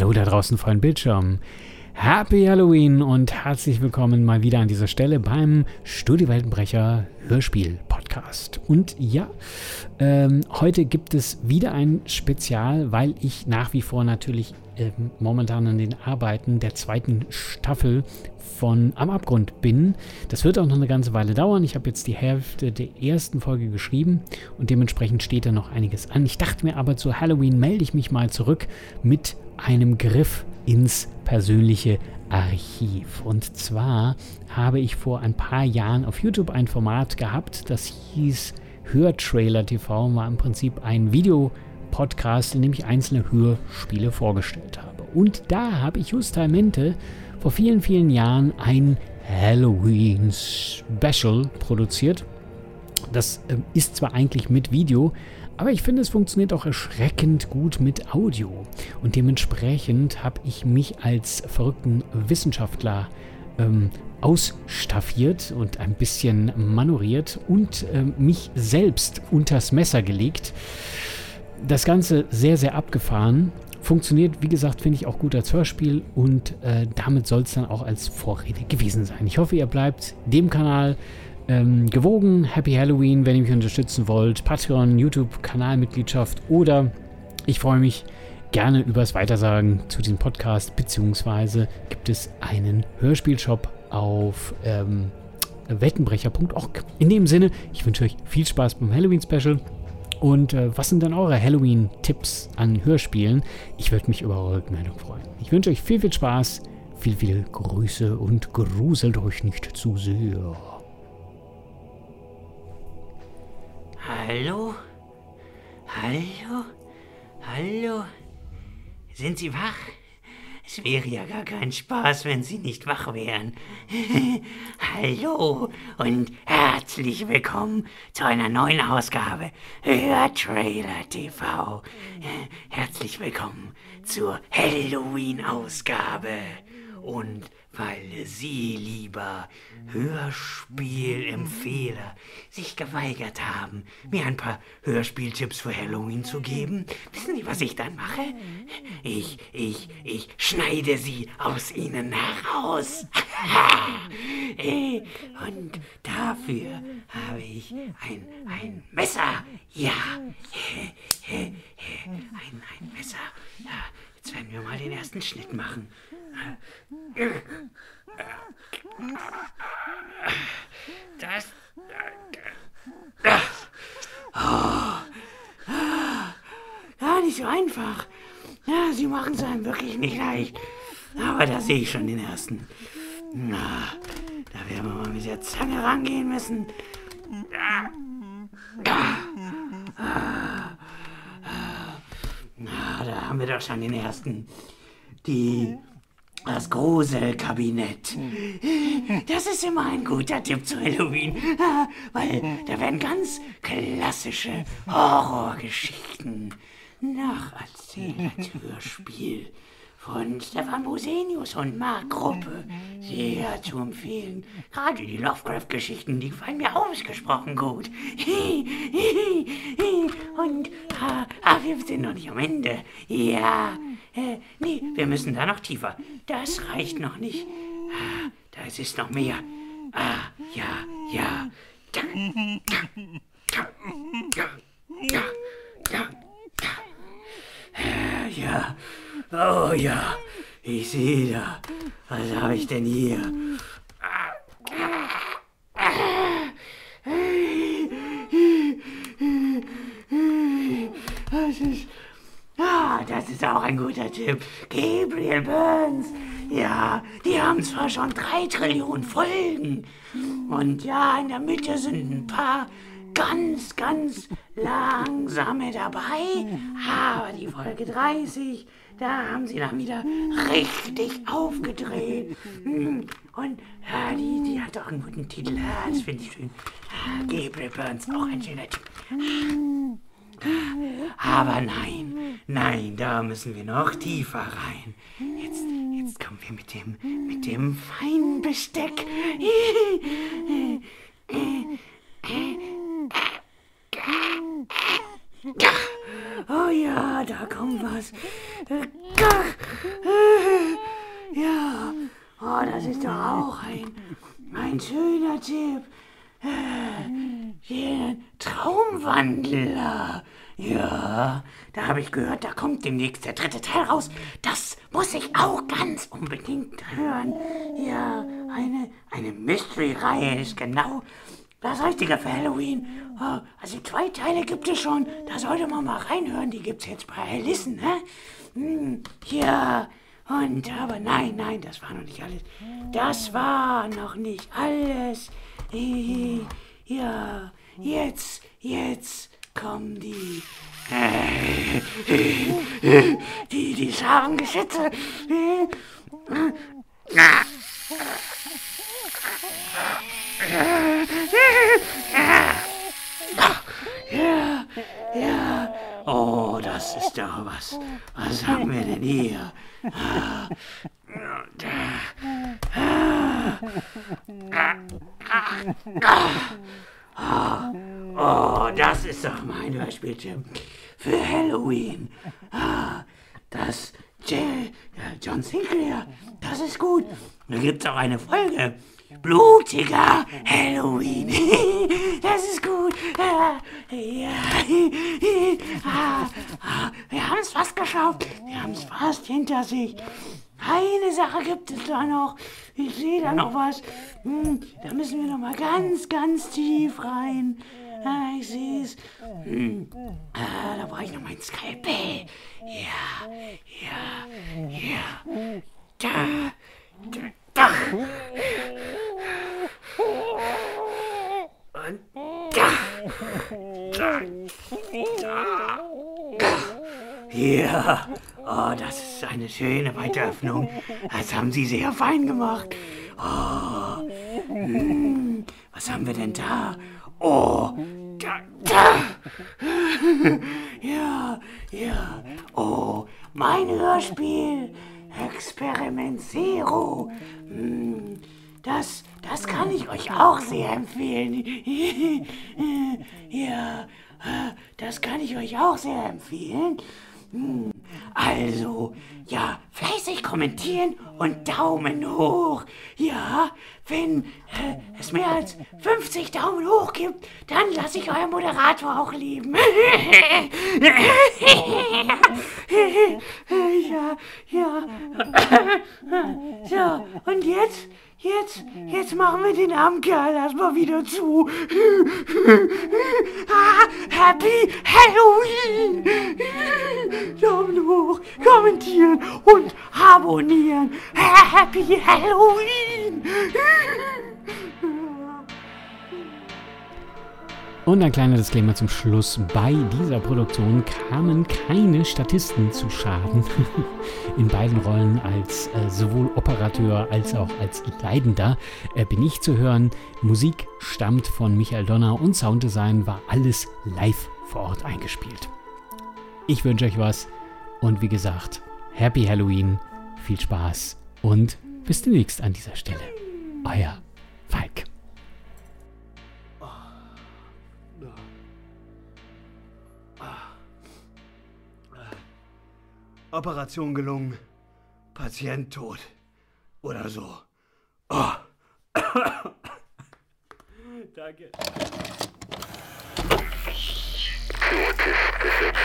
Hallo da draußen vor dem Bildschirm. Happy Halloween und herzlich willkommen mal wieder an dieser Stelle beim Studio Weltenbrecher Hörspiel Podcast. Und ja, ähm, heute gibt es wieder ein Spezial, weil ich nach wie vor natürlich äh, momentan an den Arbeiten der zweiten Staffel von Am Abgrund bin. Das wird auch noch eine ganze Weile dauern. Ich habe jetzt die Hälfte der ersten Folge geschrieben und dementsprechend steht da noch einiges an. Ich dachte mir aber zu Halloween melde ich mich mal zurück mit einem Griff ins persönliche Archiv. Und zwar habe ich vor ein paar Jahren auf YouTube ein Format gehabt, das hieß Hörtrailer TV, war im Prinzip ein Videopodcast, in dem ich einzelne Hörspiele vorgestellt habe. Und da habe ich justamente vor vielen, vielen Jahren ein Halloween Special produziert. Das äh, ist zwar eigentlich mit Video, aber ich finde, es funktioniert auch erschreckend gut mit Audio. Und dementsprechend habe ich mich als verrückten Wissenschaftler ähm, ausstaffiert und ein bisschen manuriert und äh, mich selbst unters Messer gelegt. Das Ganze sehr, sehr abgefahren. Funktioniert, wie gesagt, finde ich auch gut als Hörspiel und äh, damit soll es dann auch als Vorrede gewesen sein. Ich hoffe, ihr bleibt dem Kanal ähm, gewogen. Happy Halloween, wenn ihr mich unterstützen wollt. Patreon, YouTube, Kanalmitgliedschaft oder ich freue mich gerne übers Weitersagen zu diesem Podcast, beziehungsweise gibt es einen Hörspielshop auf ähm, wettenbrecher.org. In dem Sinne, ich wünsche euch viel Spaß beim Halloween-Special. Und äh, was sind dann eure Halloween-Tipps an Hörspielen? Ich würde mich über eure Rückmeldung freuen. Ich wünsche euch viel, viel Spaß, viel, viel Grüße und gruselt euch nicht zu sehr. Hallo? Hallo? Hallo? Sind Sie wach? Es wäre ja gar kein Spaß, wenn Sie nicht wach wären. Hallo und herzlich willkommen zu einer neuen Ausgabe Hörtrailer TV. Herzlich willkommen zur Halloween-Ausgabe. Und weil Sie, lieber Hörspielempfehler, sich geweigert haben, mir ein paar Hörspieltipps für Halloween zu geben, wissen Sie, was ich dann mache? Ich, ich, ich schneide sie aus Ihnen heraus. Und dafür habe ich ein, ein Messer. Ja, ein, ein Messer. Ja, jetzt werden wir mal den ersten Schnitt machen. Das. Oh. Ja, nicht so einfach. Ja, sie machen es einem wirklich nicht leicht. Aber da sehe ich schon den ersten. Na, da werden wir mal mit der Zange rangehen müssen. Na, da haben wir doch schon den ersten. Die das Gruselkabinett. Das ist immer ein guter Tipp zu Halloween, weil da werden ganz klassische Horrorgeschichten nacherzählt Hörspiel von Stefan Bosenius und Mark Gruppe sehr zu empfehlen. Gerade die Lovecraft-Geschichten, die gefallen mir ausgesprochen gut. Und ah, ah, wir sind noch nicht am Ende. Ja, äh, nee, wir müssen da noch tiefer. Das reicht noch nicht. Ah, da ist noch mehr. Ah, ja, ja. Ja, ja, ja, ja, ja. Ja, oh ja, ich sehe da. Was habe ich denn hier? Das ist Ah, das ist auch ein guter Tipp. Gabriel Burns. Ja, die haben zwar schon drei Trillionen Folgen. Und ja, in der Mitte sind ein paar ganz, ganz langsame dabei. Aber die Folge 30, da haben sie dann wieder richtig aufgedreht. Hm, und ja, die, die hat auch einen guten Titel. Das finde ich schön. Gabriel Burns, auch ein schöner Tipp. Aber nein, nein, da müssen wir noch tiefer rein. Jetzt, jetzt kommen wir mit dem, mit dem feinen Besteck. Oh ja, da kommt was. Ja, oh, das ist doch auch ein, ein schöner Tipp. Äh, Traumwandler. Ja, da habe ich gehört, da kommt demnächst der dritte Teil raus. Das muss ich auch ganz unbedingt hören. Ja, eine, eine Mystery-Reihe ist genau das Richtige für Halloween. Oh, also zwei Teile gibt es schon. Da sollte man mal reinhören. Die gibt es jetzt bei Listen, ne? Hm, ja, und aber nein, nein, das war noch nicht alles. Das war noch nicht alles. Ja, jetzt, jetzt kommen die. Die, die Scharengeschütze. Ja, ja. Oh, das ist doch was. Was haben wir denn hier? Oh, das ist doch mein Hörspieltipp für Halloween. Das John Sinclair, das ist gut. Da gibt's auch eine Folge. Blutiger Halloween. Das ist gut. Ja. Wir haben es fast geschafft. Wir haben es fast hinter sich. Eine Sache gibt es da noch. Ich sehe da noch was. Hm, da müssen wir noch mal ganz, ganz tief rein. Ah, ich sehe es. Hm. Ah, da brauche ich noch mein Skalpell. Ja, ja, ja. Da, da, da. Und da. Da. Da. Ja, oh, das ist eine schöne Weiteröffnung. Das haben Sie sehr fein gemacht. Oh, hm, was haben wir denn da? Oh, da, da. Ja, ja. Oh, mein Hörspiel. Experiment Zero. Hm, das, das kann ich euch auch sehr empfehlen. Ja, das kann ich euch auch sehr empfehlen. Hm, also, ja, fleißig kommentieren und Daumen hoch. Ja, wenn äh, es mehr als 50 Daumen hoch gibt, dann lasse ich euren Moderator auch lieben. ja, ja. so, und jetzt? Jetzt, jetzt machen wir den armen Kerl erstmal wieder zu. ah, Happy Halloween! Daumen hoch, kommentieren und abonnieren. Happy Halloween! Und ein kleiner Disclaimer zum Schluss. Bei dieser Produktion kamen keine Statisten zu Schaden. In beiden Rollen als äh, sowohl Operateur als auch als Leidender äh, bin ich zu hören. Musik stammt von Michael Donner und Sounddesign war alles live vor Ort eingespielt. Ich wünsche euch was und wie gesagt, Happy Halloween, viel Spaß und bis demnächst an dieser Stelle. Euer Operation gelungen. Patient tot. Oder so. Oh. Danke. Ist besetzt.